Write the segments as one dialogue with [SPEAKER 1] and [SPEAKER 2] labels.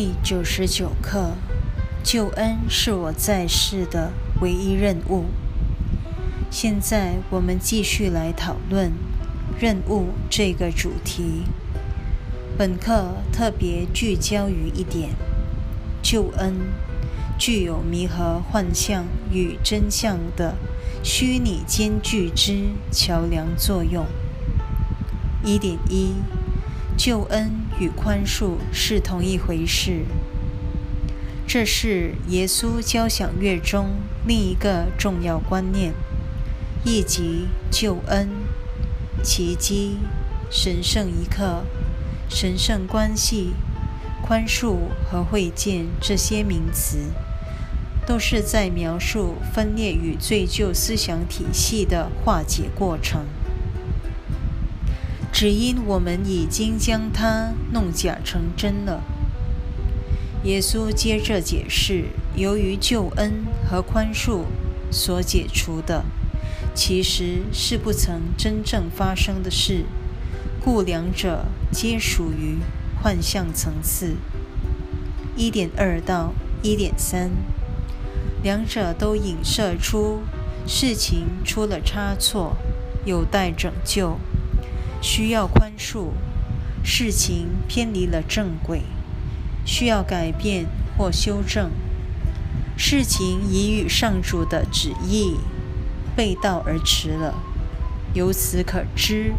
[SPEAKER 1] 第九十九课：救恩是我在世的唯一任务。现在我们继续来讨论“任务”这个主题。本课特别聚焦于一点：救恩具有弥合幻象与真相的虚拟间距之桥梁作用。一点一。救恩与宽恕是同一回事，这是耶稣交响乐中另一个重要观念，以及救恩、奇迹、神圣一刻、神圣关系、宽恕和会见这些名词，都是在描述分裂与罪疚思想体系的化解过程。只因我们已经将它弄假成真了。耶稣接着解释：由于救恩和宽恕所解除的，其实是不曾真正发生的事，故两者皆属于幻象层次。一点二到一点三，两者都影射出事情出了差错，有待拯救。需要宽恕，事情偏离了正轨，需要改变或修正，事情已与上主的旨意背道而驰了。由此可知，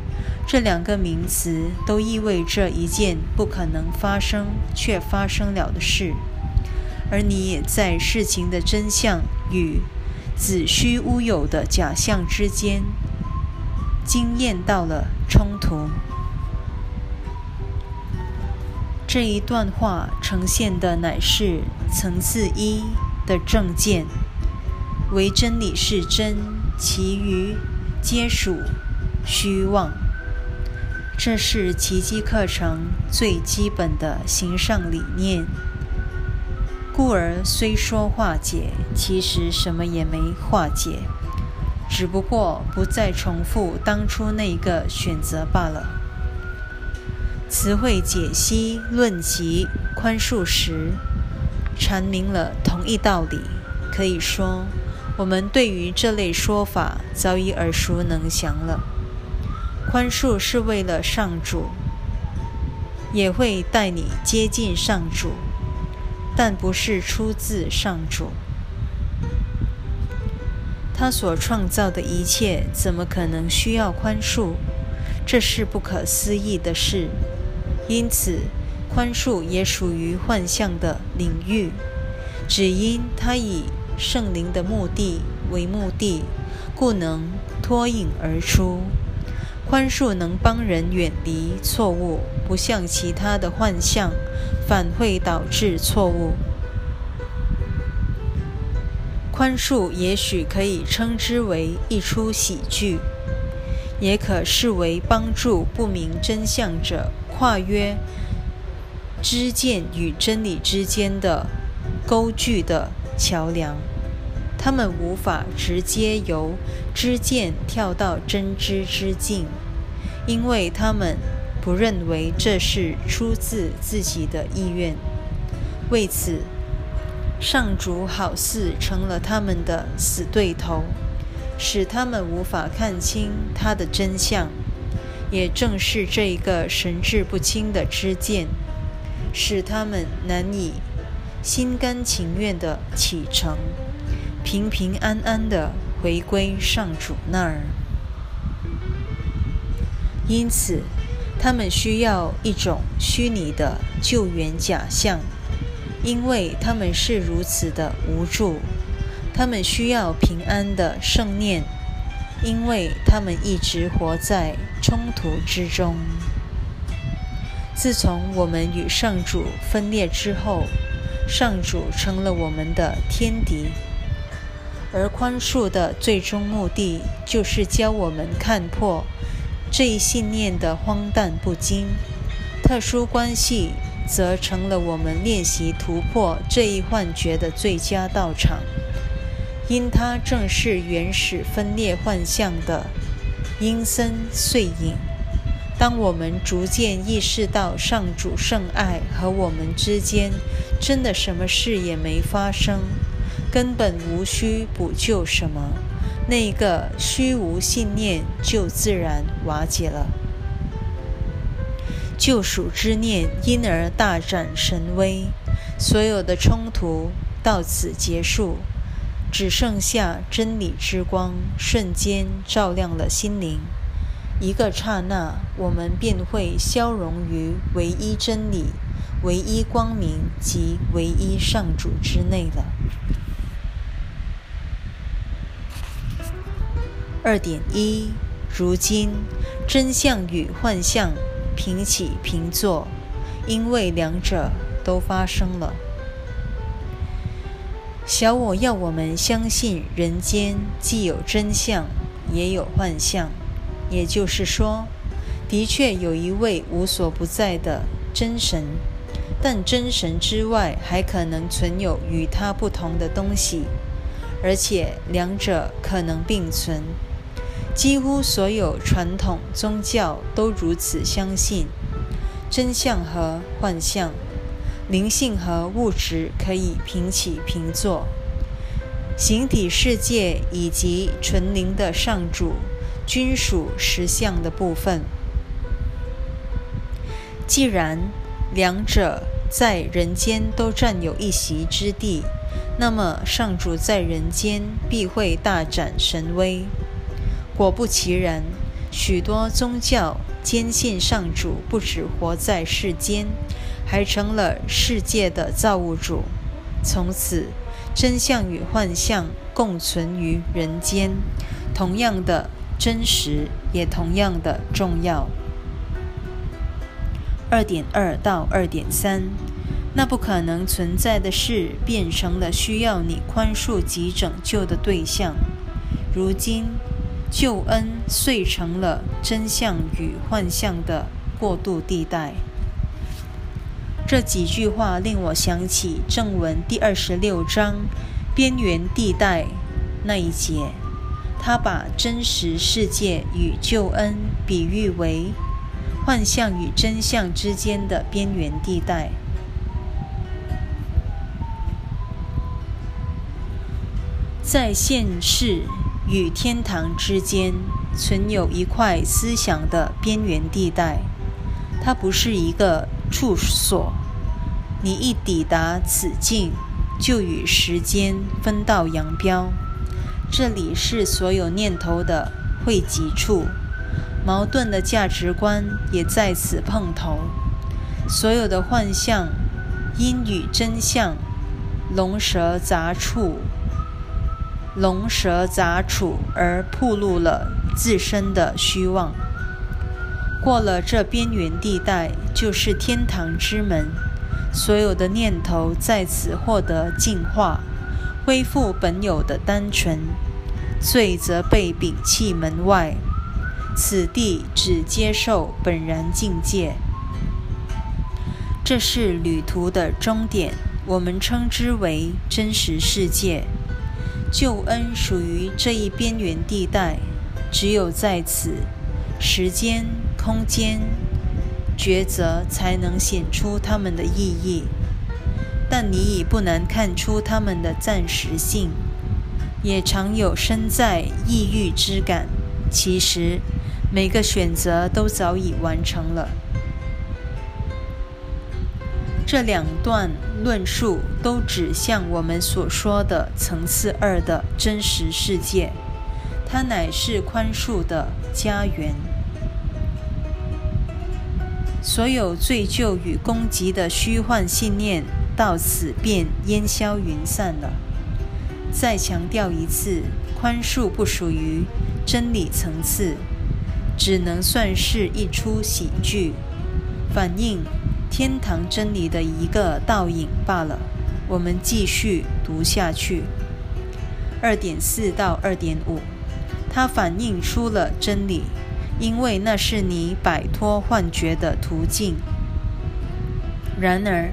[SPEAKER 1] 这两个名词都意味着一件不可能发生却发生了的事，而你也在事情的真相与子虚乌有的假象之间。经验到了冲突。这一段话呈现的乃是层次一的正见，唯真理是真，其余皆属虚妄。这是奇迹课程最基本的形上理念。故而虽说化解，其实什么也没化解。只不过不再重复当初那个选择罢了。词汇解析论及宽恕时，阐明了同一道理。可以说，我们对于这类说法早已耳熟能详了。宽恕是为了上主，也会带你接近上主，但不是出自上主。他所创造的一切怎么可能需要宽恕？这是不可思议的事。因此，宽恕也属于幻象的领域。只因他以圣灵的目的为目的，故能脱颖而出。宽恕能帮人远离错误，不像其他的幻象，反会导致错误。宽恕也许可以称之为一出喜剧，也可视为帮助不明真相者跨越知见与真理之间的沟距的桥梁。他们无法直接由知见跳到真知之境，因为他们不认为这是出自自己的意愿。为此。上主好似成了他们的死对头，使他们无法看清他的真相。也正是这一个神志不清的知见，使他们难以心甘情愿地启程，平平安安地回归上主那儿。因此，他们需要一种虚拟的救援假象。因为他们是如此的无助，他们需要平安的圣念，因为他们一直活在冲突之中。自从我们与上主分裂之后，上主成了我们的天敌，而宽恕的最终目的就是教我们看破这一信念的荒诞不经。特殊关系。则成了我们练习突破这一幻觉的最佳道场，因它正是原始分裂幻象的阴森碎影，当我们逐渐意识到上主圣爱和我们之间真的什么事也没发生，根本无需补救什么，那个虚无信念就自然瓦解了。救赎之念因而大展神威，所有的冲突到此结束，只剩下真理之光瞬间照亮了心灵。一个刹那，我们便会消融于唯一真理、唯一光明及唯一上主之内了。二点一，如今真相与幻象平起平坐，因为两者都发生了。小我要我们相信，人间既有真相，也有幻象。也就是说，的确有一位无所不在的真神，但真神之外还可能存有与他不同的东西，而且两者可能并存。几乎所有传统宗教都如此相信：真相和幻象，灵性和物质可以平起平坐，形体世界以及纯灵的上主。均属实相的部分。既然两者在人间都占有一席之地，那么上主在人间必会大展神威。果不其然，许多宗教坚信上主不止活在世间，还成了世界的造物主。从此，真相与幻象共存于人间。同样的。真实也同样的重要。二点二到二点三，那不可能存在的事变成了需要你宽恕及拯救的对象。如今，救恩遂成了真相与幻象的过渡地带。这几句话令我想起正文第二十六章边缘地带那一节。他把真实世界与救恩比喻为幻象与真相之间的边缘地带，在现世与天堂之间存有一块思想的边缘地带。它不是一个处所，你一抵达此境，就与时间分道扬镳。这里是所有念头的汇集处，矛盾的价值观也在此碰头。所有的幻象因与真相龙蛇杂处、龙蛇杂处而暴露了自身的虚妄。过了这边缘地带，就是天堂之门。所有的念头在此获得净化。恢复本有的单纯，罪则被摒弃门外。此地只接受本然境界，这是旅途的终点。我们称之为真实世界。救恩属于这一边缘地带，只有在此，时间、空间抉择才能显出它们的意义。但你已不难看出他们的暂时性，也常有身在异域之感。其实，每个选择都早已完成了。这两段论述都指向我们所说的层次二的真实世界，它乃是宽恕的家园。所有罪疚与攻击的虚幻信念。到此便烟消云散了。再强调一次，宽恕不属于真理层次，只能算是一出喜剧，反映天堂真理的一个倒影罢了。我们继续读下去。二点四到二点五，它反映出了真理，因为那是你摆脱幻觉的途径。然而。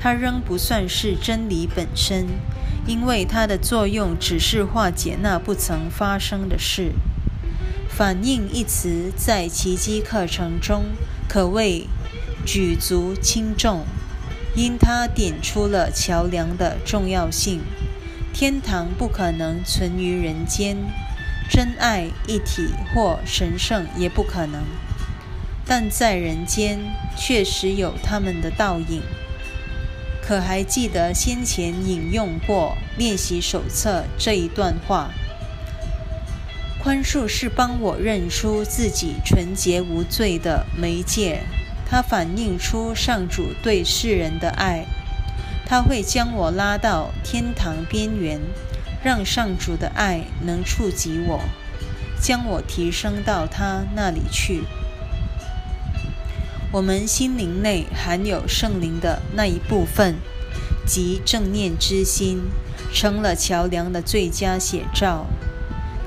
[SPEAKER 1] 它仍不算是真理本身，因为它的作用只是化解那不曾发生的事。反应一词在奇迹课程中可谓举足轻重，因它点出了桥梁的重要性。天堂不可能存于人间，真爱一体或神圣也不可能，但在人间确实有他们的倒影。可还记得先前引用过练习手册这一段话？宽恕是帮我认出自己纯洁无罪的媒介，它反映出上主对世人的爱。他会将我拉到天堂边缘，让上主的爱能触及我，将我提升到他那里去。我们心灵内含有圣灵的那一部分，即正念之心，成了桥梁的最佳写照。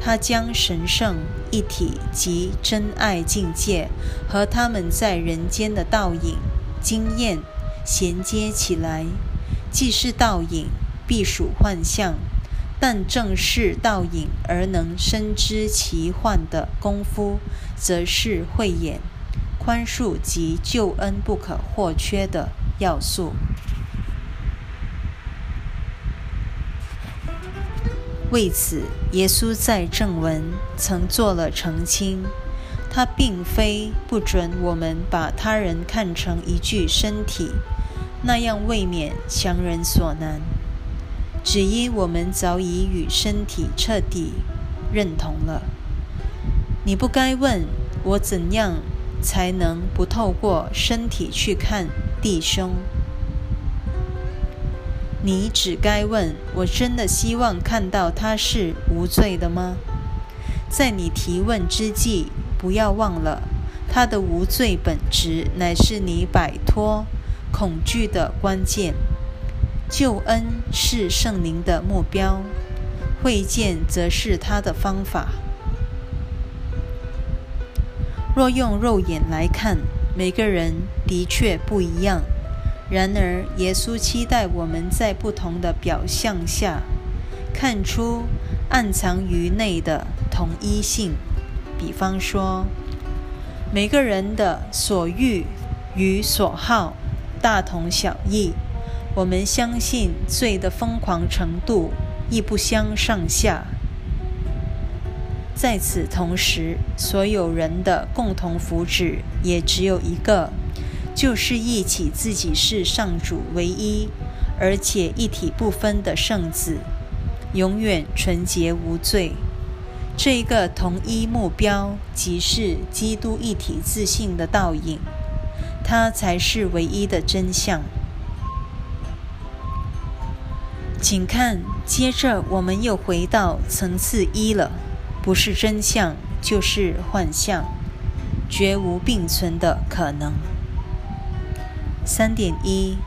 [SPEAKER 1] 他将神圣一体及真爱境界和他们在人间的倒影经验衔接起来。既是倒影，必属幻象；但正是倒影而能深知其幻的功夫，则是慧眼。宽恕及救恩不可或缺的要素。为此，耶稣在正文曾做了澄清：他并非不准我们把他人看成一具身体，那样未免强人所难。只因我们早已与身体彻底认同了。你不该问我怎样。才能不透过身体去看弟兄。你只该问我：真的希望看到他是无罪的吗？在你提问之际，不要忘了他的无罪本质乃是你摆脱恐惧的关键。救恩是圣灵的目标，会见则是他的方法。若用肉眼来看，每个人的确不一样。然而，耶稣期待我们在不同的表象下，看出暗藏于内的同一性。比方说，每个人的所欲与所好大同小异。我们相信罪的疯狂程度亦不相上下。在此同时，所有人的共同福祉也只有一个，就是忆起自己是上主唯一而且一体不分的圣子，永远纯洁无罪。这一个同一目标，即是基督一体自信的倒影，它才是唯一的真相。请看，接着我们又回到层次一了。不是真相，就是幻象，绝无并存的可能。三点一，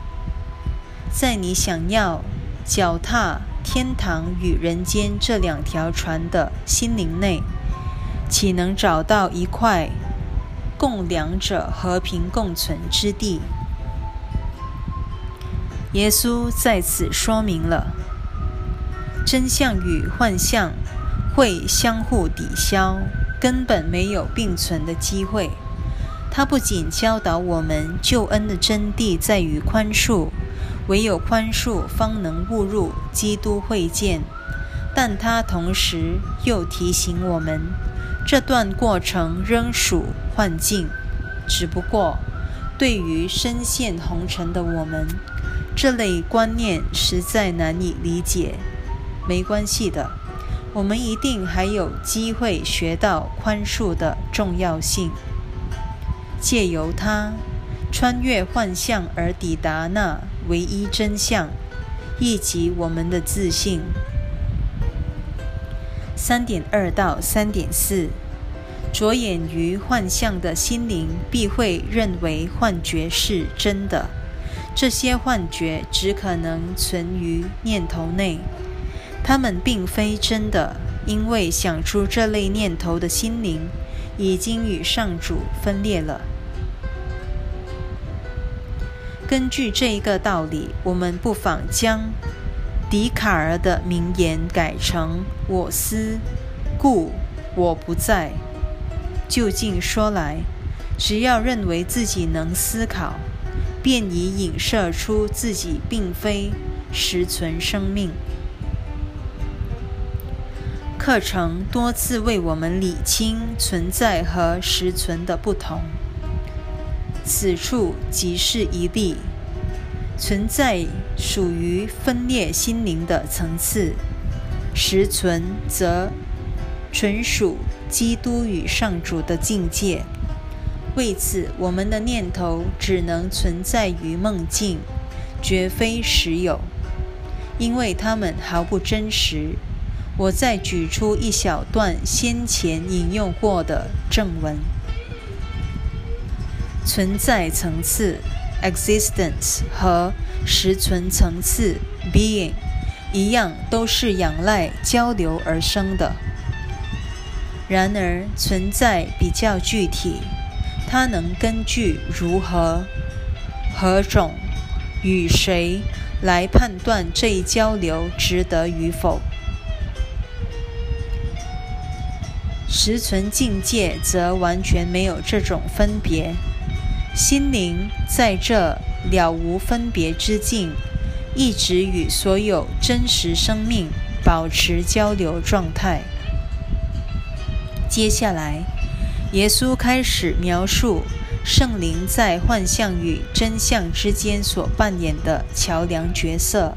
[SPEAKER 1] 在你想要脚踏天堂与人间这两条船的心灵内，岂能找到一块供两者和平共存之地？耶稣在此说明了真相与幻象。会相互抵消，根本没有并存的机会。他不仅教导我们救恩的真谛在于宽恕，唯有宽恕方能误入基督会见，但他同时又提醒我们，这段过程仍属幻境。只不过，对于深陷红尘的我们，这类观念实在难以理解。没关系的。我们一定还有机会学到宽恕的重要性，借由它穿越幻象而抵达那唯一真相，以及我们的自信。三点二到三点四，着眼于幻象的心灵必会认为幻觉是真的，这些幻觉只可能存于念头内。他们并非真的，因为想出这类念头的心灵已经与上主分裂了。根据这一个道理，我们不妨将笛卡尔的名言改成“我思，故我不在”。就近说来，只要认为自己能思考，便已影射出自己并非实存生命。课程多次为我们理清存在和实存的不同。此处即是一例。存在属于分裂心灵的层次，实存则纯属基督与上主的境界。为此，我们的念头只能存在于梦境，绝非实有，因为它们毫不真实。我再举出一小段先前引用过的正文：存在层次。existence 和实存层次 being 一样，都是仰赖交流而生的。然而，存在比较具体，它能根据如何、何种、与谁来判断这一交流值得与否。实存境界则完全没有这种分别。心灵在这了无分别之境，一直与所有真实生命保持交流状态。接下来，耶稣开始描述圣灵在幻象与真相之间所扮演的桥梁角色，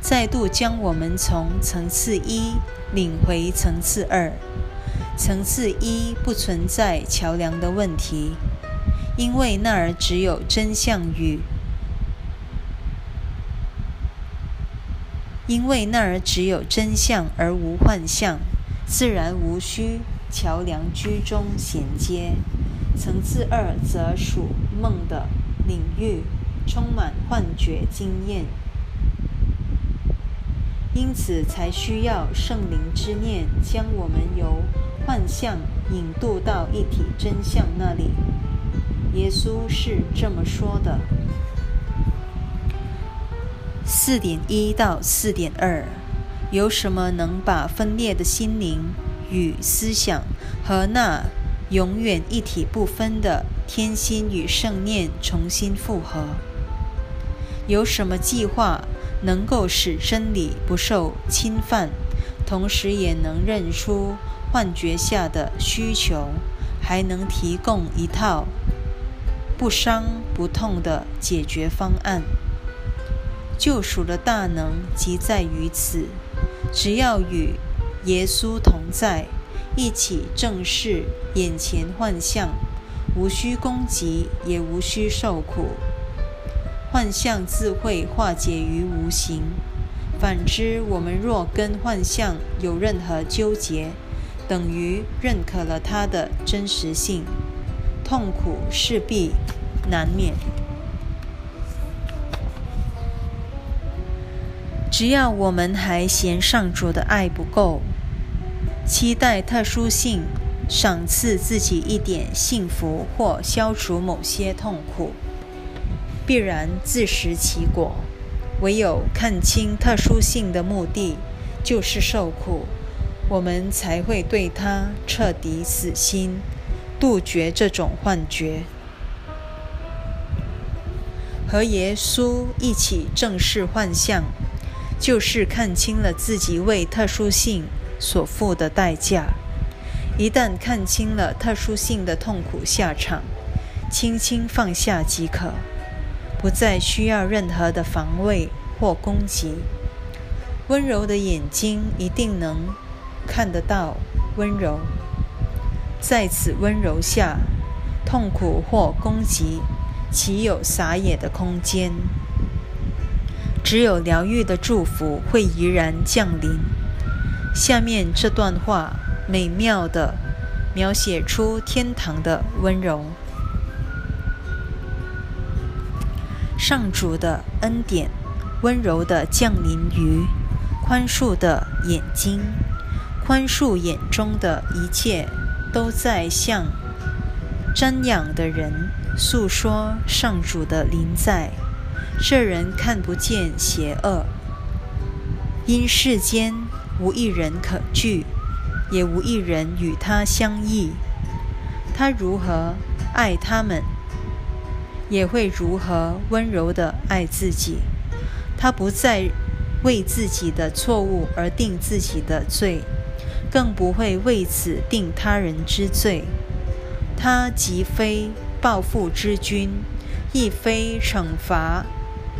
[SPEAKER 1] 再度将我们从层次一领回层次二。层次一不存在桥梁的问题。因为那儿只有真相与，因为那儿只有真相而无幻象，自然无需桥梁居中衔接。层次二则属梦的领域，充满幻觉经验，因此才需要圣灵之念将我们由幻象引渡到一体真相那里。耶稣是这么说的：四点一到四点二，有什么能把分裂的心灵与思想和那永远一体不分的天心与圣念重新复合？有什么计划能够使真理不受侵犯，同时也能认出幻觉下的需求，还能提供一套？不伤不痛的解决方案，救赎的大能即在于此。只要与耶稣同在，一起正视眼前幻象，无需攻击，也无需受苦，幻象自会化解于无形。反之，我们若跟幻象有任何纠结，等于认可了它的真实性。痛苦势必难免。只要我们还嫌上主的爱不够，期待特殊性赏赐自己一点幸福或消除某些痛苦，必然自食其果。唯有看清特殊性的目的就是受苦，我们才会对他彻底死心。杜绝这种幻觉，和耶稣一起正视幻象，就是看清了自己为特殊性所付的代价。一旦看清了特殊性的痛苦下场，轻轻放下即可，不再需要任何的防卫或攻击。温柔的眼睛一定能看得到温柔。在此温柔下，痛苦或攻击，岂有撒野的空间？只有疗愈的祝福会怡然降临。下面这段话美妙地描写出天堂的温柔：上主的恩典，温柔地降临于宽恕的眼睛，宽恕眼中的一切。都在向瞻仰的人诉说上主的临在。这人看不见邪恶，因世间无一人可惧，也无一人与他相异。他如何爱他们，也会如何温柔地爱自己。他不再为自己的错误而定自己的罪，更不会为此定他人之罪。他既非报复之君，亦非惩罚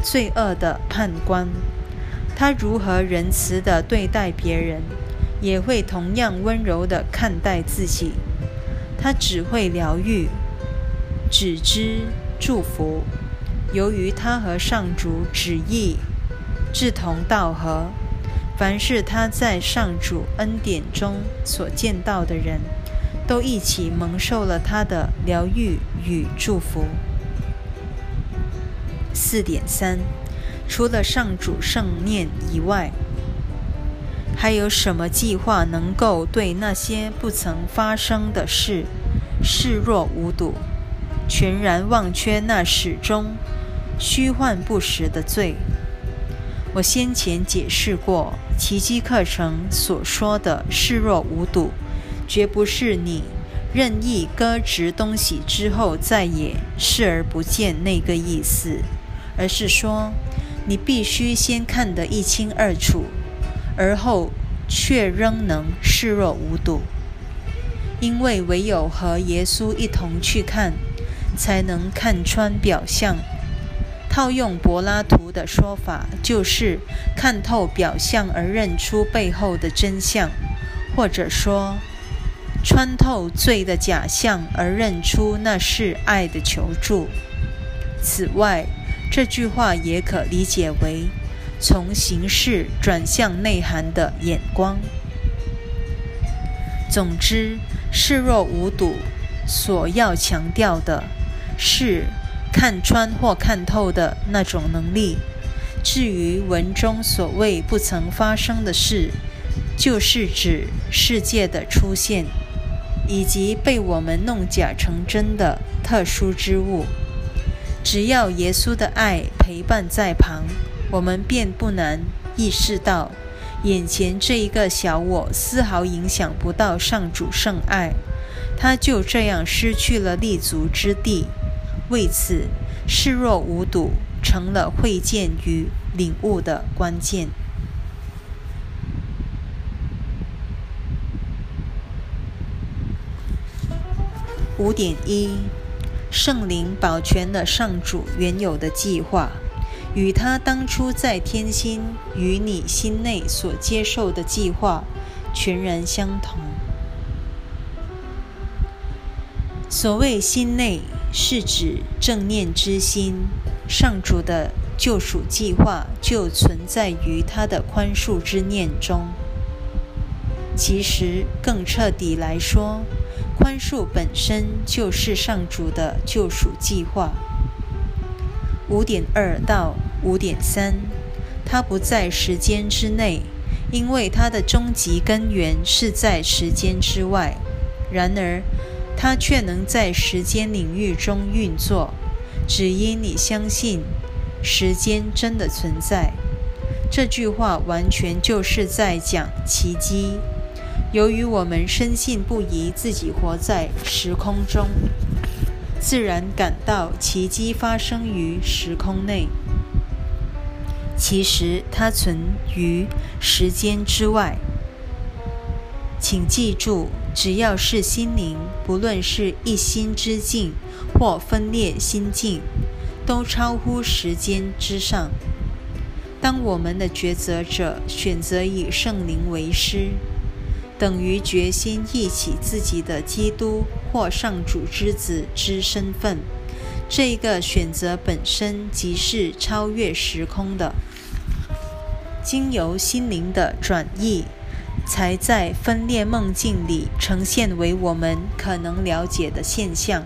[SPEAKER 1] 罪恶的判官。他如何仁慈地对待别人，也会同样温柔地看待自己。他只会疗愈，只知祝福。由于他和上主旨意。志同道合，凡是他在上主恩典中所见到的人，都一起蒙受了他的疗愈与祝福。四点三，除了上主圣念以外，还有什么计划能够对那些不曾发生的事视若无睹，全然忘却那始终虚幻不实的罪？我先前解释过，奇迹课程所说的视若无睹，绝不是你任意搁置东西之后再也视而不见那个意思，而是说你必须先看得一清二楚，而后却仍能视若无睹，因为唯有和耶稣一同去看，才能看穿表象。套用柏拉图的说法，就是看透表象而认出背后的真相，或者说穿透罪的假象而认出那是爱的求助。此外，这句话也可理解为从形式转向内涵的眼光。总之，视若无睹所要强调的是。看穿或看透的那种能力。至于文中所谓不曾发生的事，就是指世界的出现，以及被我们弄假成真的特殊之物。只要耶稣的爱陪伴在旁，我们便不难意识到，眼前这一个小我丝毫影响不到上主圣爱，他就这样失去了立足之地。为此，视若无睹成了会见与领悟的关键。五点一，圣灵保全了上主原有的计划，与他当初在天心与你心内所接受的计划全然相同。所谓心内。是指正念之心，上主的救赎计划就存在于他的宽恕之念中。其实更彻底来说，宽恕本身就是上主的救赎计划。五点二到五点三，它不在时间之内，因为它的终极根源是在时间之外。然而，它却能在时间领域中运作，只因你相信时间真的存在。这句话完全就是在讲奇迹。由于我们深信不疑自己活在时空中，自然感到奇迹发生于时空内。其实它存于时间之外。请记住。只要是心灵，不论是一心之境或分裂心境，都超乎时间之上。当我们的抉择者选择以圣灵为师，等于决心忆起自己的基督或上主之子之身份。这个选择本身即是超越时空的，经由心灵的转译。才在分裂梦境里呈现为我们可能了解的现象。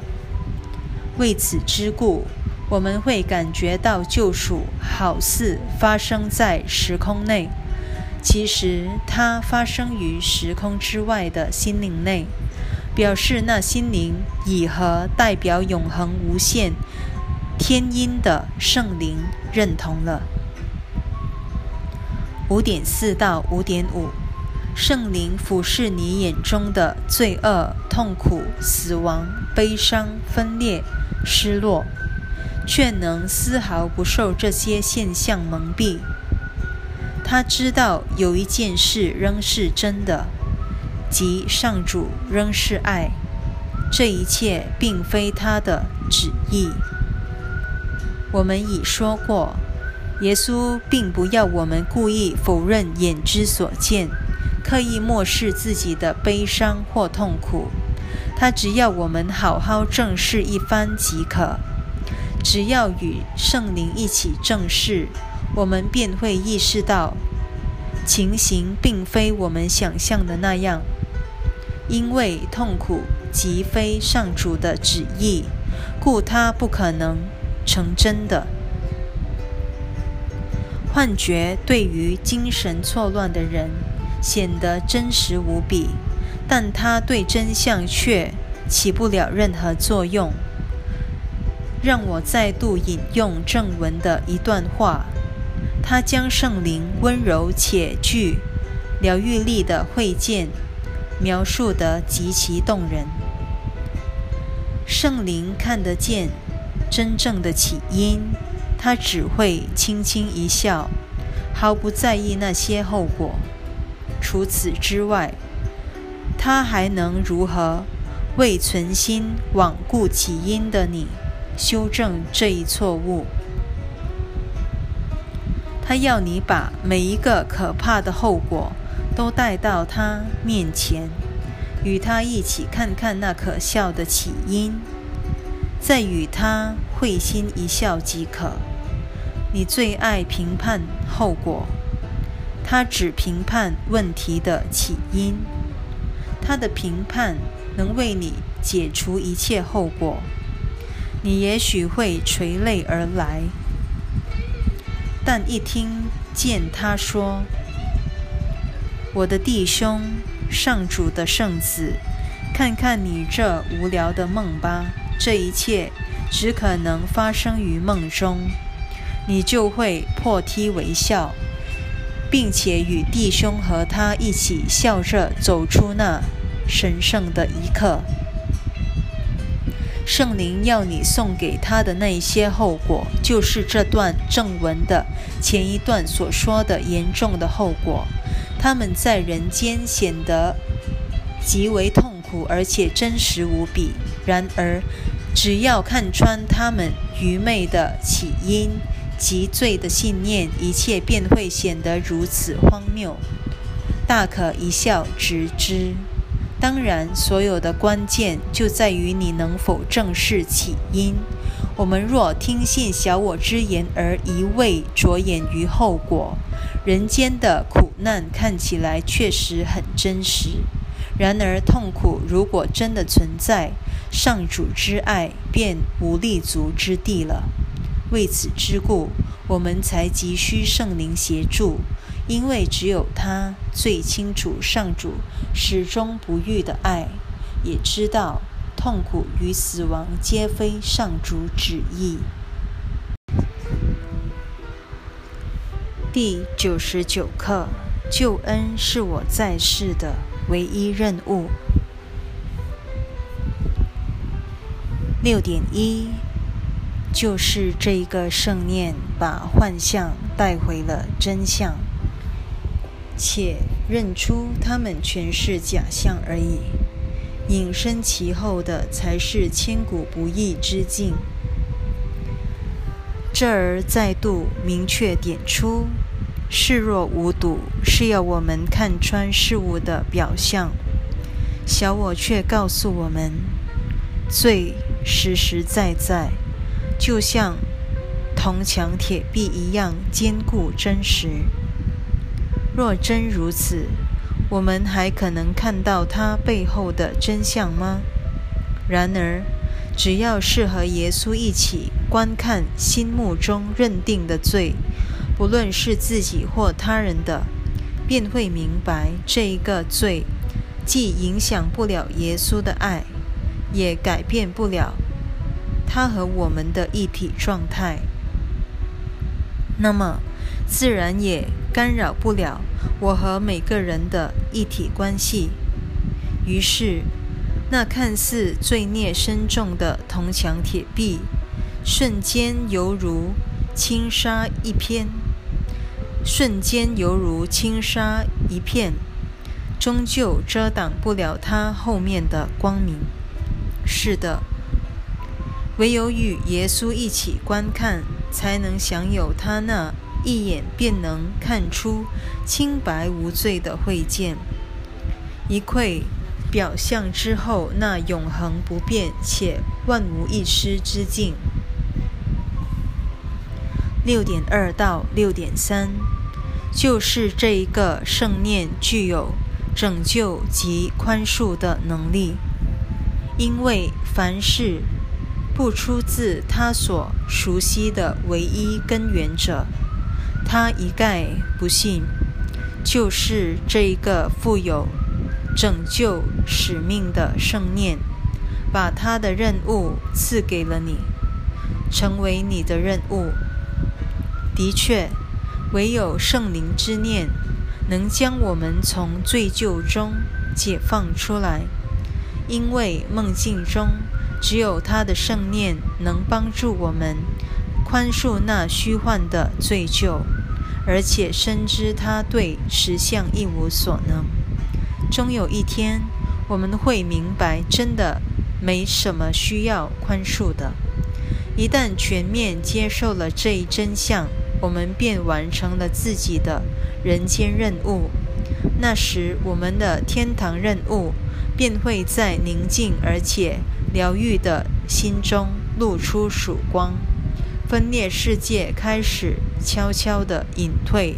[SPEAKER 1] 为此之故，我们会感觉到救赎好似发生在时空内，其实它发生于时空之外的心灵内，表示那心灵已和代表永恒无限天音的圣灵认同了。五点四到五点五。圣灵俯视你眼中的罪恶、痛苦、死亡、悲伤、分裂、失落，却能丝毫不受这些现象蒙蔽。他知道有一件事仍是真的，即上主仍是爱。这一切并非他的旨意。我们已说过，耶稣并不要我们故意否认眼之所见，刻意漠视自己的悲伤或痛苦。他只要我们好好正视一番即可。只要与圣灵一起正视。我们便会意识到，情形并非我们想象的那样，因为痛苦即非上主的旨意，故它不可能成真的。幻觉对于精神错乱的人显得真实无比，但它对真相却起不了任何作用。让我再度引用正文的一段话。他将圣灵温柔且具疗愈力的会见描述得极其动人。圣灵看得见真正的起因，他只会轻轻一笑，毫不在意那些后果。除此之外，他还能如何为存心罔顾起因的你修正这一错误？他要你把每一个可怕的后果都带到他面前，与他一起看看那可笑的起因，再与他会心一笑即可。你最爱评判后果，他只评判问题的起因，他的评判能为你解除一切后果。你也许会垂泪而来。但一听见他说：“我的弟兄，上主的圣子，看看你这无聊的梦吧，这一切只可能发生于梦中。”你就会破涕为笑，并且与弟兄和他一起笑着走出那神圣的一刻。圣灵要你送给他的那些后果，就是这段正文的前一段所说的严重的后果。他们在人间显得极为痛苦，而且真实无比。然而，只要看穿他们愚昧的起因及罪的信念，一切便会显得如此荒谬，大可一笑置之。当然，所有的关键就在于你能否正视起因。我们若听信小我之言而一味着眼于后果，人间的苦难看起来确实很真实。然而，痛苦如果真的存在，上主之爱便无立足之地了。为此之故，我们才急需圣灵协助。因为只有他最清楚上主始终不渝的爱，也知道痛苦与死亡皆非上主旨意。第九十九课：救恩是我在世的唯一任务。六点一，就是这一个圣念把幻象带回了真相。且认出他们全是假象而已，隐身其后的才是千古不易之境。这儿再度明确点出，视若无睹是要我们看穿事物的表象。小我却告诉我们，罪实实在在，就像铜墙铁壁一样坚固真实。若真如此，我们还可能看到它背后的真相吗？然而，只要是和耶稣一起观看心目中认定的罪，不论是自己或他人的，便会明白这一个罪既影响不了耶稣的爱，也改变不了他和我们的一体状态。那么，自然也干扰不了我和每个人的一体关系。于是，那看似罪孽深重的铜墙铁壁，瞬间犹如轻纱一片，瞬间犹如轻纱一片，终究遮挡不了他后面的光明。是的，唯有与耶稣一起观看，才能享有他那一眼便能看出清白无罪的慧见，一窥。表象之后，那永恒不变且万无一失之境。六点二到六点三，就是这一个圣念具有拯救及宽恕的能力，因为凡事不出自他所熟悉的唯一根源者，他一概不信。就是这一个富有。拯救使命的圣念，把他的任务赐给了你，成为你的任务。的确，唯有圣灵之念能将我们从罪疚中解放出来，因为梦境中只有他的圣念能帮助我们宽恕那虚幻的罪疚，而且深知他对实相一无所能。终有一天，我们会明白，真的没什么需要宽恕的。一旦全面接受了这一真相，我们便完成了自己的人间任务。那时，我们的天堂任务便会在宁静而且疗愈的心中露出曙光。分裂世界开始悄悄地隐退，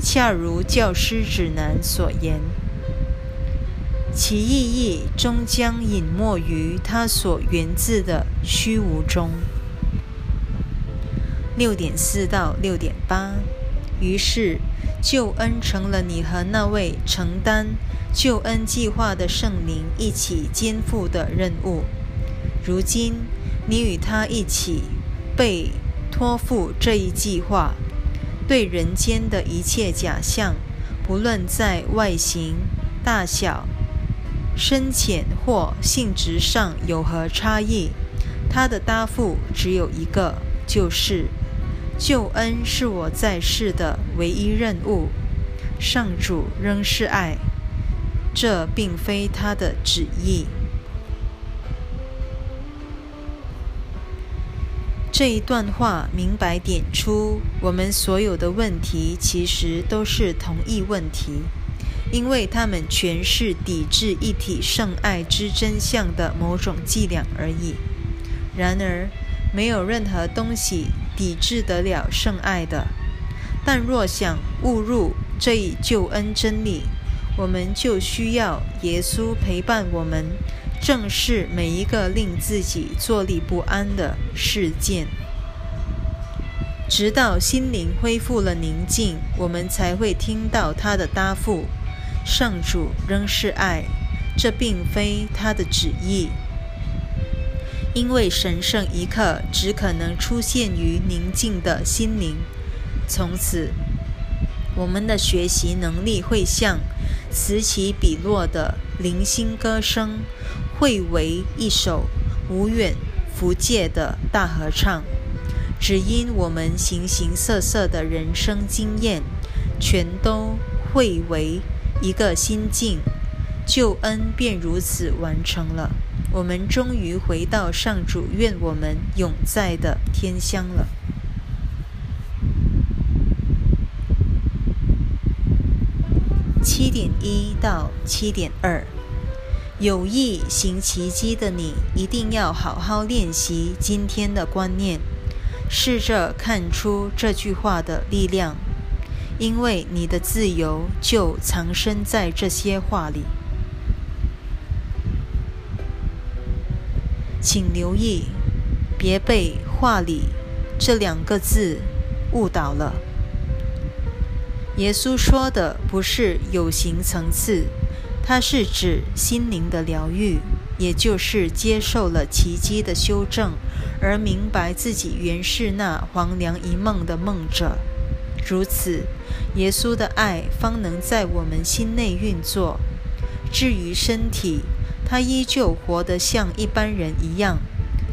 [SPEAKER 1] 恰如教师指南所言。其意义终将隐没于它所源自的虚无中。六点四到六点八，于是救恩成了你和那位承担救恩计划的圣灵一起肩负的任务。如今，你与他一起被托付这一计划，对人间的一切假象，不论在外形、大小。深浅或性质上有何差异？他的答复只有一个，就是救恩是我在世的唯一任务。上主仍是爱，这并非他的旨意。这一段话明白点出，我们所有的问题其实都是同一问题。因为他们全是抵制一体圣爱之真相的某种伎俩而已。然而，没有任何东西抵制得了圣爱的。但若想误入这一救恩真理，我们就需要耶稣陪伴我们，正视每一个令自己坐立不安的事件，直到心灵恢复了宁静，我们才会听到他的答复。圣主仍是爱，这并非他的旨意，因为神圣一刻只可能出现于宁静的心灵。从此，我们的学习能力会像此起彼落的零星歌声，汇为一首无远弗届的大合唱。只因我们形形色色的人生经验，全都汇为。一个心境，救恩便如此完成了。我们终于回到上主愿我们永在的天乡了。七点一到七点二，有意行奇迹的你，一定要好好练习今天的观念，试着看出这句话的力量。因为你的自由就藏身在这些话里，请留意，别被“话里”这两个字误导了。耶稣说的不是有形层次，它是指心灵的疗愈，也就是接受了奇迹的修正，而明白自己原是那黄粱一梦的梦者。如此，耶稣的爱方能在我们心内运作。至于身体，他依旧活得像一般人一样，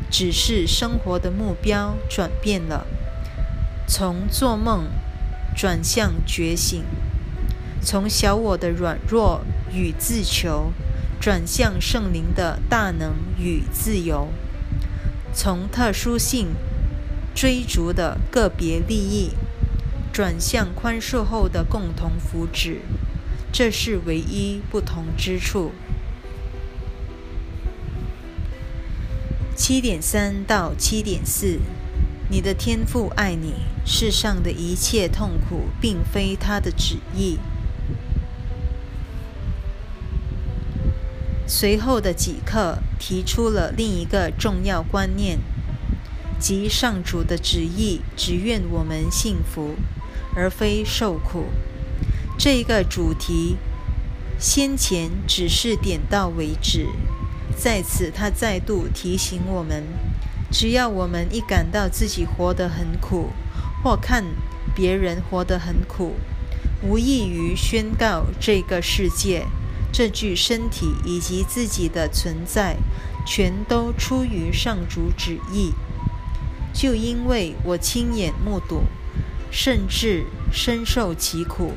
[SPEAKER 1] 只是生活的目标转变了，从做梦转向觉醒，从小我的软弱与自求。转向圣灵的大能与自由，从特殊性追逐的个别利益，转向宽恕后的共同福祉，这是唯一不同之处。七点三到七点四，你的天父爱你，世上的一切痛苦并非他的旨意。随后的几课提出了另一个重要观念，即上主的旨意只愿我们幸福，而非受苦。这个主题先前只是点到为止，在此他再度提醒我们：只要我们一感到自己活得很苦，或看别人活得很苦，无异于宣告这个世界。这具身体以及自己的存在，全都出于上主旨意。就因为我亲眼目睹，甚至深受其苦，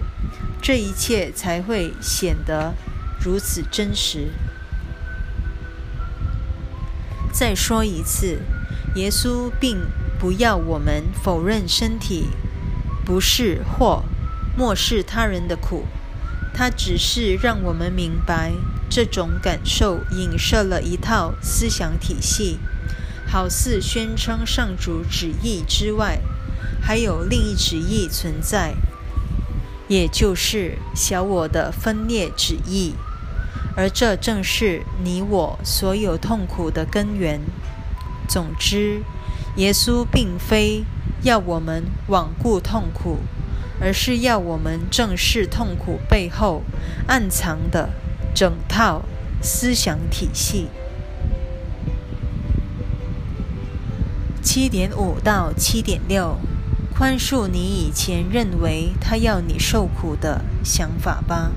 [SPEAKER 1] 这一切才会显得如此真实。再说一次，耶稣并不要我们否认身体不是或漠视他人的苦。他只是让我们明白，这种感受影射了一套思想体系，好似宣称上主旨意之外，还有另一旨意存在，也就是小我的分裂旨意，而这正是你我所有痛苦的根源。总之，耶稣并非要我们罔顾痛苦。而是要我们正视痛苦背后暗藏的整套思想体系。七点五到七点六，宽恕你以前认为他要你受苦的想法吧，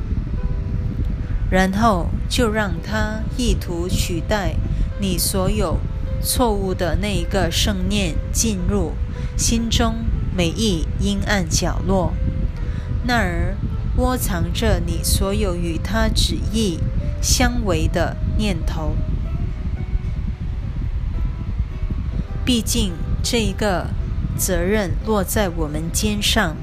[SPEAKER 1] 然后就让他意图取代你所有错误的那一个圣念进入心中。每一阴暗角落，那儿窝藏着你所有与他旨意相违的念头。毕竟，这一个责任落在我们肩上，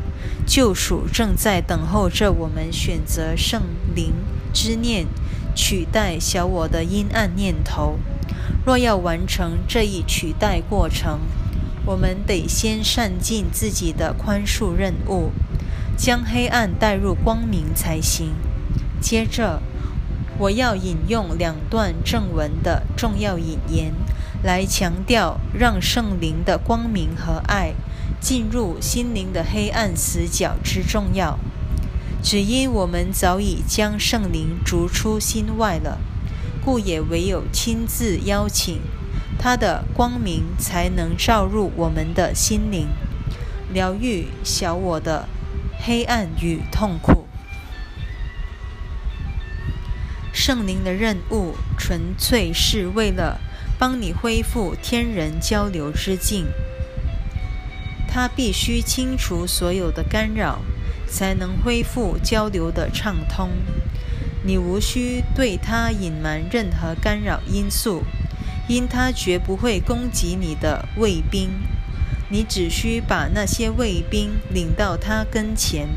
[SPEAKER 1] 救赎正在等候着我们选择圣灵之念取代小我的阴暗念头。若要完成这一取代过程，我们得先善尽自己的宽恕任务，将黑暗带入光明才行。接着，我要引用两段正文的重要引言，来强调让圣灵的光明和爱进入心灵的黑暗死角之重要。只因我们早已将圣灵逐出心外了，故也唯有亲自邀请。它的光明才能照入我们的心灵，疗愈小我的黑暗与痛苦。圣灵的任务纯粹是为了帮你恢复天人交流之境，它必须清除所有的干扰，才能恢复交流的畅通。你无需对他隐瞒任何干扰因素。因他绝不会攻击你的卫兵，你只需把那些卫兵领到他跟前，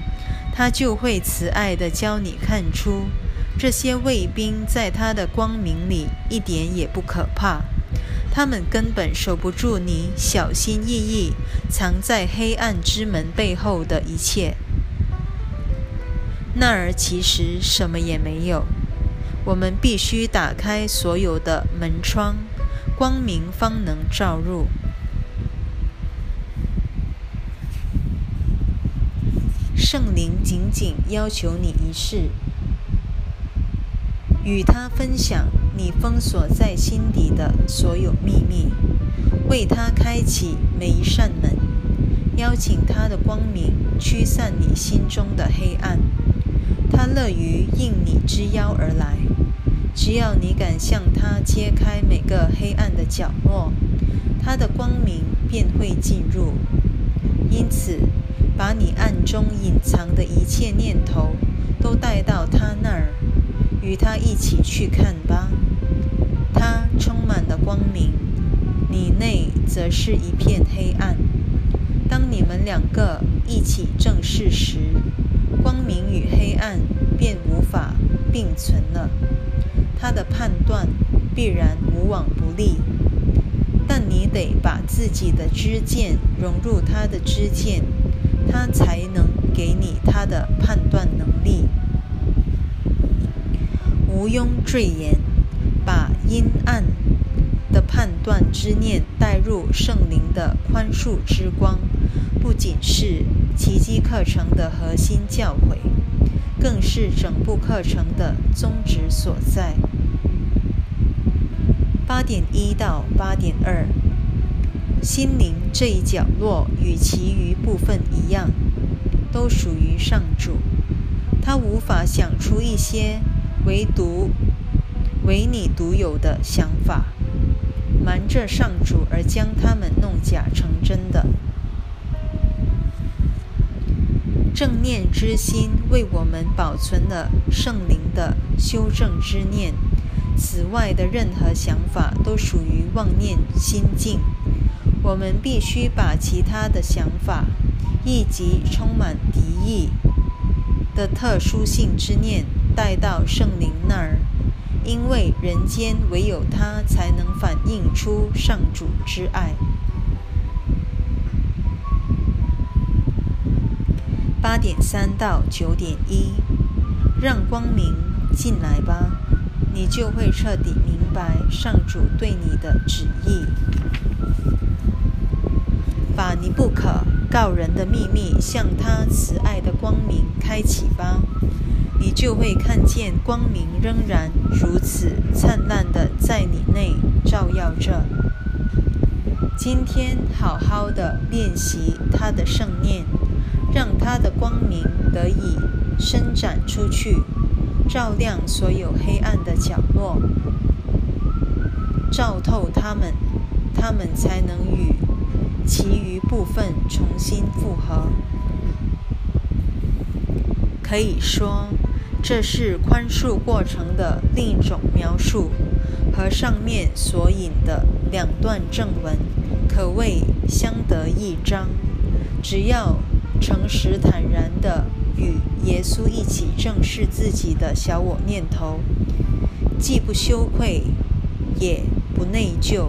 [SPEAKER 1] 他就会慈爱地教你看出，这些卫兵在他的光明里一点也不可怕，他们根本守不住你小心翼翼藏在黑暗之门背后的一切。那儿其实什么也没有，我们必须打开所有的门窗。光明方能照入。圣灵仅仅要求你一事：与他分享你封锁在心底的所有秘密，为他开启每一扇门，邀请他的光明驱散你心中的黑暗。他乐于应你之邀而来。只要你敢向他揭开每个黑暗的角落，他的光明便会进入。因此，把你暗中隐藏的一切念头都带到他那儿，与他一起去看吧。他充满了光明，你内则是一片黑暗。当你们两个一起正视时，光明与黑暗便无法并存了。他的判断必然无往不利，但你得把自己的知见融入他的知见，他才能给你他的判断能力。毋庸赘言，把阴暗的判断之念带入圣灵的宽恕之光，不仅是奇迹课程的核心教诲。更是整部课程的宗旨所在。八点一到八点二，心灵这一角落与其余部分一样，都属于上主。他无法想出一些唯独唯你独有的想法，瞒着上主而将它们弄假成真的。正念之心为我们保存了圣灵的修正之念。此外的任何想法都属于妄念心境。我们必须把其他的想法，以及充满敌意的特殊性之念带到圣灵那儿，因为人间唯有他才能反映出上主之爱。八点三到九点一，让光明进来吧，你就会彻底明白上主对你的旨意。把你不可告人的秘密向他慈爱的光明开启吧，你就会看见光明仍然如此灿烂的在你内照耀着。今天好好的练习他的圣念。让他的光明得以伸展出去，照亮所有黑暗的角落，照透他们，他们才能与其余部分重新复合。可以说，这是宽恕过程的另一种描述，和上面所引的两段正文可谓相得益彰。只要。诚实坦然地与耶稣一起正视自己的小我念头，既不羞愧，也不内疚，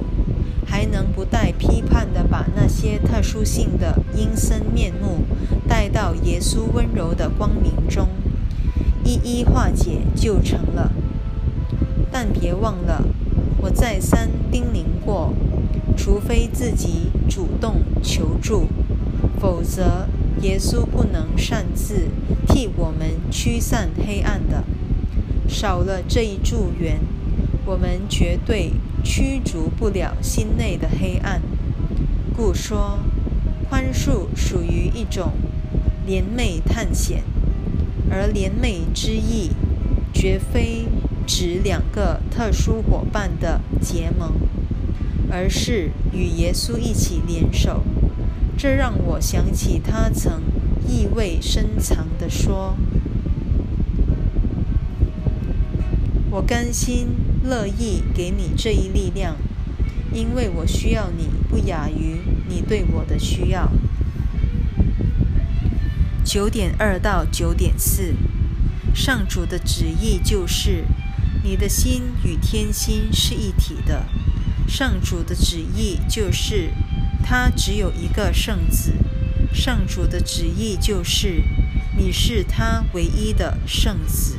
[SPEAKER 1] 还能不带批判地把那些特殊性的阴森面目带到耶稣温柔的光明中，一一化解就成了。但别忘了，我再三叮咛过，除非自己主动求助，否则。耶稣不能擅自替我们驱散黑暗的，少了这一助缘，我们绝对驱逐不了心内的黑暗。故说，宽恕属于一种联袂探险，而联袂之意，绝非指两个特殊伙伴的结盟，而是与耶稣一起联手。这让我想起他曾意味深长地说：“我甘心乐意给你这一力量，因为我需要你不亚于你对我的需要。”九点二到九点四，上主的旨意就是：你的心与天心是一体的。上主的旨意就是。他只有一个圣子，上主的旨意就是，你是他唯一的圣子。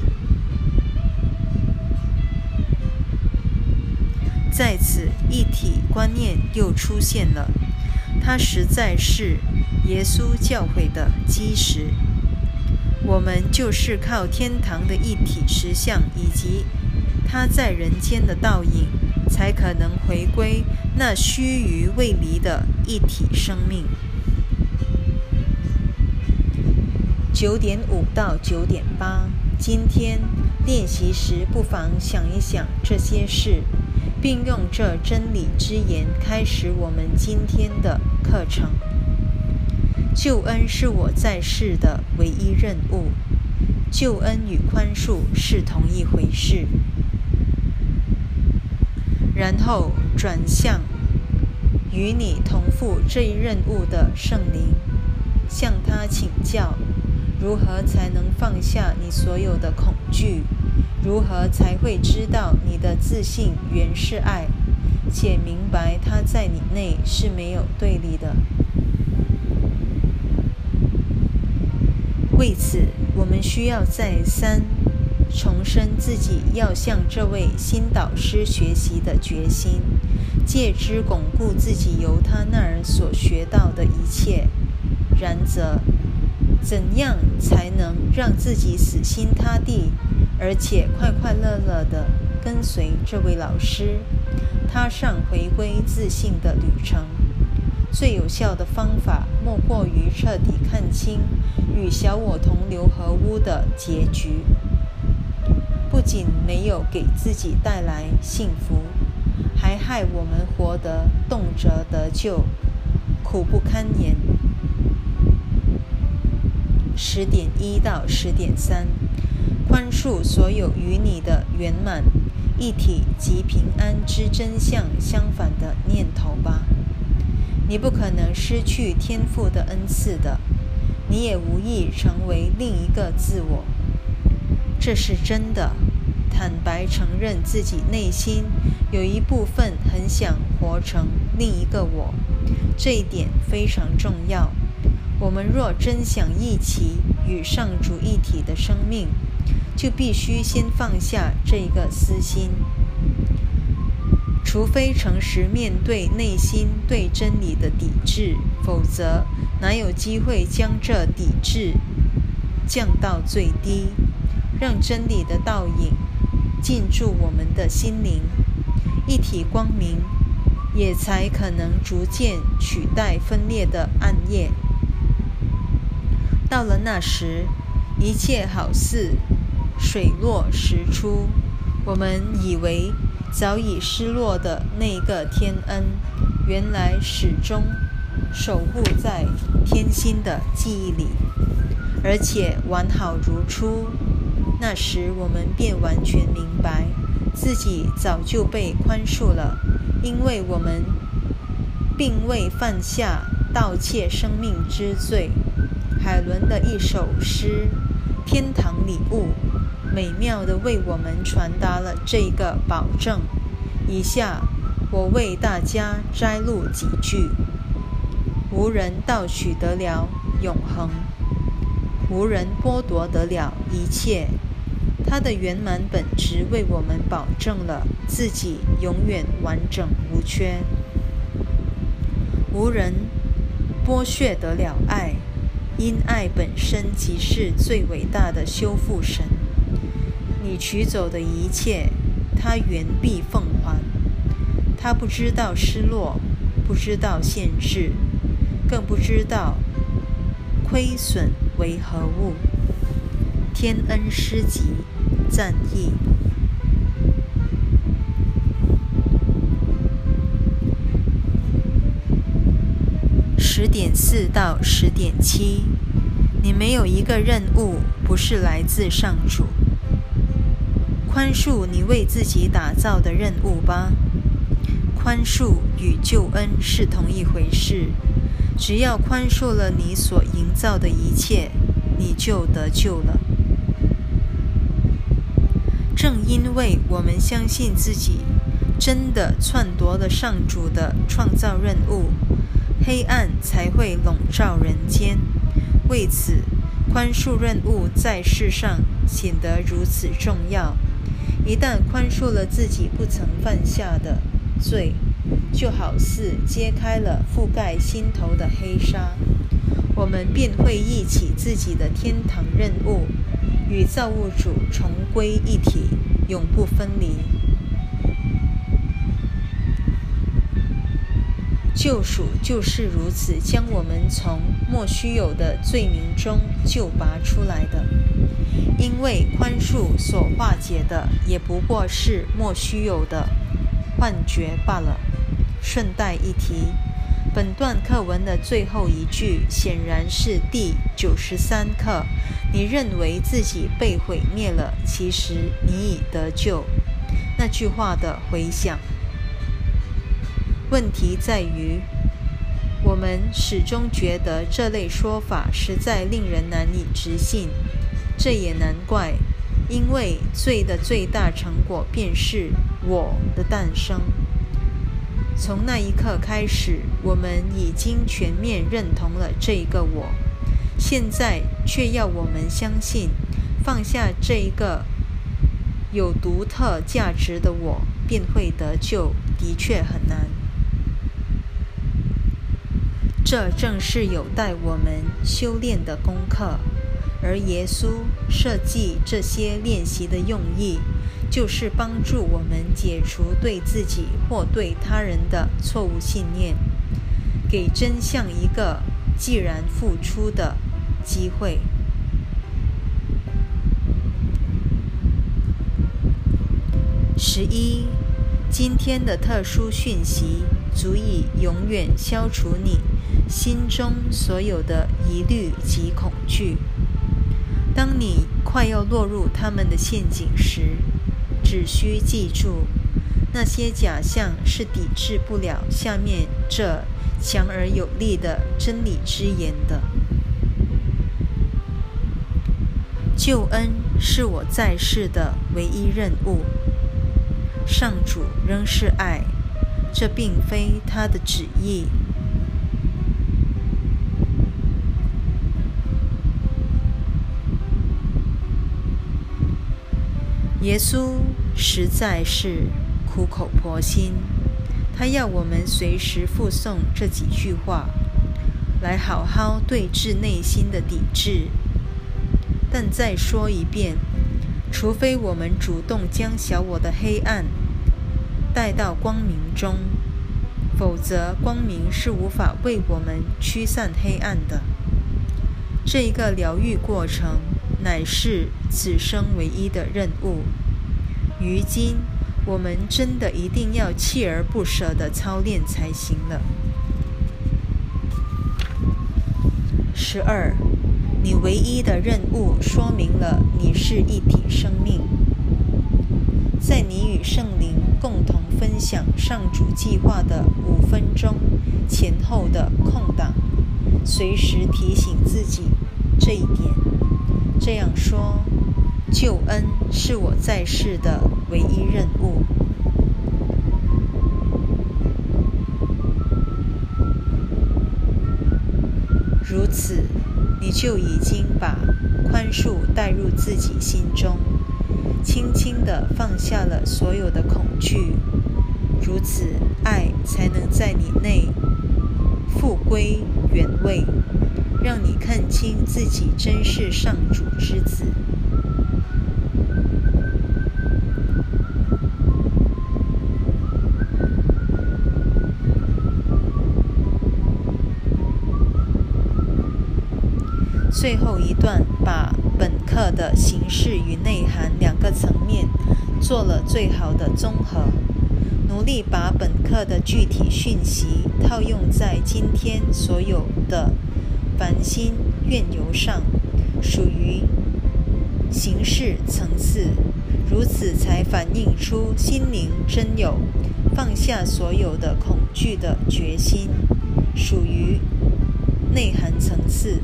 [SPEAKER 1] 在此一体观念又出现了，它实在是耶稣教诲的基石。我们就是靠天堂的一体实相以及他在人间的倒影。才可能回归那须臾未离的一体生命。九点五到九点八。今天练习时，不妨想一想这些事，并用这真理之言开始我们今天的课程。救恩是我在世的唯一任务。救恩与宽恕是同一回事。然后转向与你同负这一任务的圣灵，向他请教。如何才能放下你所有的恐惧？如何才会知道你的自信原是爱，且明白它在你内是没有对立的？为此，我们需要再三重申自己要向这位新导师学习的决心，借之巩固自己由他那儿所学到的一切。然则，怎样才能让自己死心塌地，而且快快乐乐地跟随这位老师，踏上回归自信的旅程？最有效的方法，莫过于彻底看清与小我同流合污的结局。不仅没有给自己带来幸福，还害我们活得动辄得救，苦不堪言。十点一到十点三，宽恕所有与你的圆满、一体及平安之真相相反的念头吧。你不可能失去天赋的恩赐的，你也无意成为另一个自我。这是真的。坦白承认自己内心有一部分很想活成另一个我，这一点非常重要。我们若真想一起与上主一体的生命，就必须先放下这个私心。除非诚实面对内心对真理的抵制，否则哪有机会将这抵制降到最低，让真理的倒影进驻我们的心灵，一体光明也才可能逐渐取代分裂的暗夜。到了那时，一切好似水落石出。我们以为早已失落的那个天恩，原来始终守护在天心的记忆里，而且完好如初。那时，我们便完全明白，自己早就被宽恕了，因为我们并未犯下盗窃生命之罪。海伦的一首诗《天堂礼物》，美妙地为我们传达了这个保证。以下我为大家摘录几句：无人盗取得了永恒，无人剥夺得了一切。它的圆满本质为我们保证了自己永远完整无缺。无人剥削得了爱。因爱本身即是最伟大的修复神，你取走的一切，他原必奉还。他不知道失落，不知道限制，更不知道亏损为何物。天恩诗集赞译。十点四到十点七，你没有一个任务不是来自上主。宽恕你为自己打造的任务吧。宽恕与救恩是同一回事。只要宽恕了你所营造的一切，你就得救了。正因为我们相信自己真的篡夺了上主的创造任务。黑暗才会笼罩人间，为此，宽恕任务在世上显得如此重要。一旦宽恕了自己不曾犯下的罪，就好似揭开了覆盖心头的黑纱，我们便会忆起自己的天堂任务，与造物主重归一体，永不分离。救赎就是如此，将我们从莫须有的罪名中救拔出来的。因为宽恕所化解的，也不过是莫须有的幻觉罢了。顺带一提，本段课文的最后一句显然是第九十三课。你认为自己被毁灭了，其实你已得救。那句话的回响。问题在于，我们始终觉得这类说法实在令人难以置信。这也难怪，因为罪的最大成果便是我的诞生。从那一刻开始，我们已经全面认同了这一个我。现在却要我们相信，放下这一个有独特价值的我，便会得救，的确很难。这正是有待我们修炼的功课。而耶稣设计这些练习的用意，就是帮助我们解除对自己或对他人的错误信念，给真相一个既然付出的机会。十一，今天的特殊讯息足以永远消除你心中所有的疑虑及恐惧。当你快要落入他们的陷阱时，只需记住，那些假象是抵制不了下面这强而有力的真理之言的。救恩是我在世的唯一任务。上主仍是爱，这并非他的旨意。耶稣实在是苦口婆心，他要我们随时附送这几句话，来好好对峙内心的抵制。但再说一遍，除非我们主动将小我的黑暗带到光明中，否则光明是无法为我们驱散黑暗的。这一个疗愈过程。乃是此生唯一的任务。如今，我们真的一定要锲而不舍地操练才行了。十二，你唯一的任务说明了你是一体生命。在你与圣灵共同分享上主计划的五分钟前后的空档，随时提醒自己这一点。这样说，救恩是我在世的唯一任务。如此，你就已经把宽恕带入自己心中，轻轻地放下了所有的恐惧。如此，爱才能在你内复归原位。让你看清自己真是上主之子。最后一段把本课的形式与内涵两个层面做了最好的综合，努力把本课的具体讯息套用在今天所有的。烦心怨尤上，属于形式层次，如此才反映出心灵真有放下所有的恐惧的决心，属于内涵层次。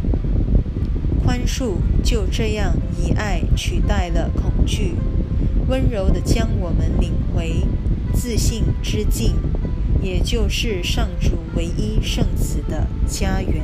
[SPEAKER 1] 宽恕就这样以爱取代了恐惧，温柔地将我们领回自信之境，也就是上主唯一圣子的家园。